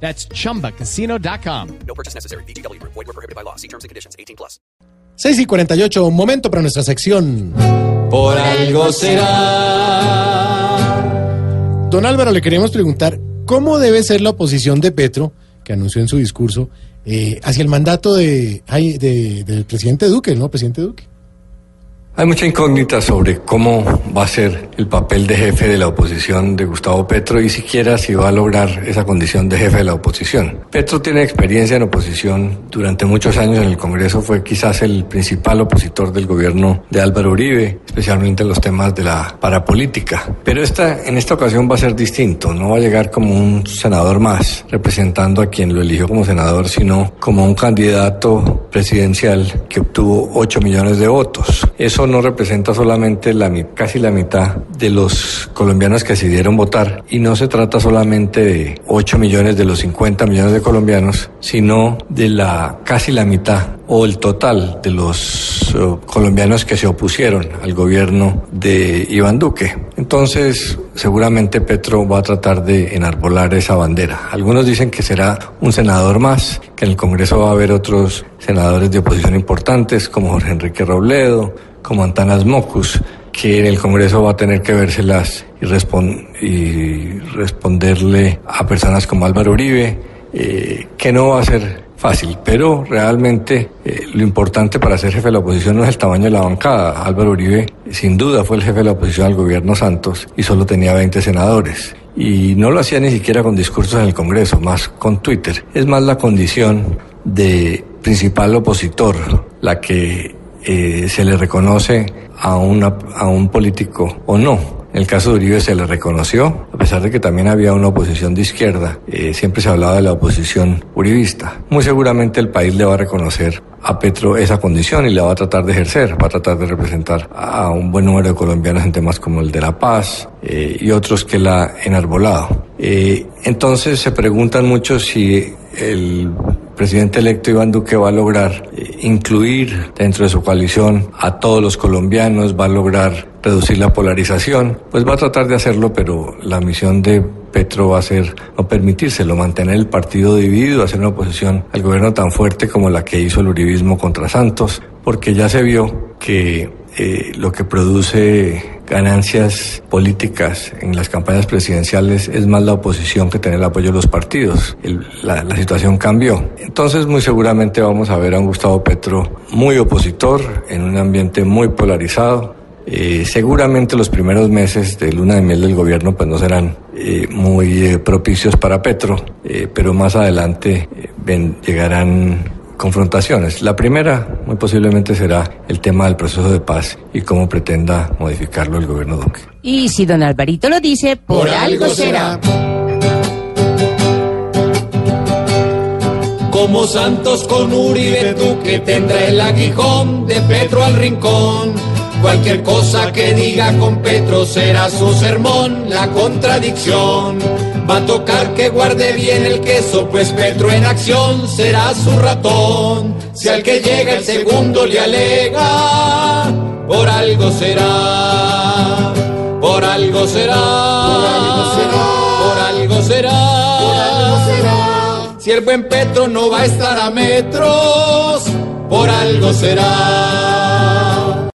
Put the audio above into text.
That's chumbacasino.com. No purchase necessary. BGW. Void were prohibited by law. See terms and conditions. 18 plus. 6 y 48, momento para nuestra sección. Por algo será. Don Álvaro, le queríamos preguntar cómo debe ser la oposición de Petro, que anunció en su discurso, eh, hacia el mandato de, ay, de- del presidente Duque, ¿no? Presidente Duque. Hay mucha incógnita sobre cómo va a ser el papel de jefe de la oposición de Gustavo Petro y siquiera si va a lograr esa condición de jefe de la oposición. Petro tiene experiencia en oposición. Durante muchos años en el Congreso fue quizás el principal opositor del gobierno de Álvaro Uribe, especialmente en los temas de la parapolítica. Pero esta, en esta ocasión va a ser distinto. No va a llegar como un senador más representando a quien lo eligió como senador, sino como un candidato presidencial que obtuvo 8 millones de votos. Eso no representa solamente la, casi la mitad de los colombianos que decidieron votar y no se trata solamente de 8 millones de los 50 millones de colombianos, sino de la casi la mitad o el total de los eh, colombianos que se opusieron al gobierno de Iván Duque. Entonces, seguramente Petro va a tratar de enarbolar esa bandera. Algunos dicen que será un senador más, que en el Congreso va a haber otros senadores de oposición importantes, como Jorge Enrique Robledo, como Antanas Mocus, que en el Congreso va a tener que vérselas y, respon- y responderle a personas como Álvaro Uribe, eh, que no va a ser fácil, pero realmente eh, lo importante para ser jefe de la oposición no es el tamaño de la bancada. Álvaro Uribe sin duda fue el jefe de la oposición al gobierno Santos y solo tenía 20 senadores. Y no lo hacía ni siquiera con discursos en el Congreso, más con Twitter. Es más la condición de principal opositor la que eh, se le reconoce a, una, a un político o no. En el caso de Uribe se le reconoció, a pesar de que también había una oposición de izquierda, eh, siempre se hablaba de la oposición uribista. Muy seguramente el país le va a reconocer a Petro esa condición y la va a tratar de ejercer, va a tratar de representar a un buen número de colombianos en temas como el de la paz eh, y otros que la enarbolado. Eh, entonces se preguntan mucho si el presidente electo Iván Duque va a lograr eh, incluir dentro de su coalición a todos los colombianos, va a lograr reducir la polarización, pues va a tratar de hacerlo, pero la misión de Petro va a ser no permitírselo, mantener el partido dividido, hacer una oposición al gobierno tan fuerte como la que hizo el uribismo contra Santos, porque ya se vio que eh, lo que produce ganancias políticas en las campañas presidenciales es más la oposición que tener el apoyo de los partidos. El- la, la situación cambió. Entonces muy seguramente vamos a ver a un Gustavo Petro muy opositor, en un ambiente muy polarizado. Eh, seguramente los primeros meses de luna de miel del gobierno pues no serán eh, muy eh, propicios para Petro, eh, pero más adelante eh, ven- llegarán confrontaciones. La primera, muy posiblemente, será el tema del proceso de paz y cómo pretenda modificarlo el gobierno Duque. Y si don Alvarito lo dice, por, algo será. Como Santos con Uribe Duque tendrá el aguijón de Petro al rincón. Cualquier cosa que diga con Petro será su sermón, la contradicción. Va a tocar que guarde bien el queso, pues Petro en acción será su ratón. Si al que llega el segundo le alega, por algo será, por algo será, por algo será, por algo será. Si el buen Petro no va a estar a metros, por algo será.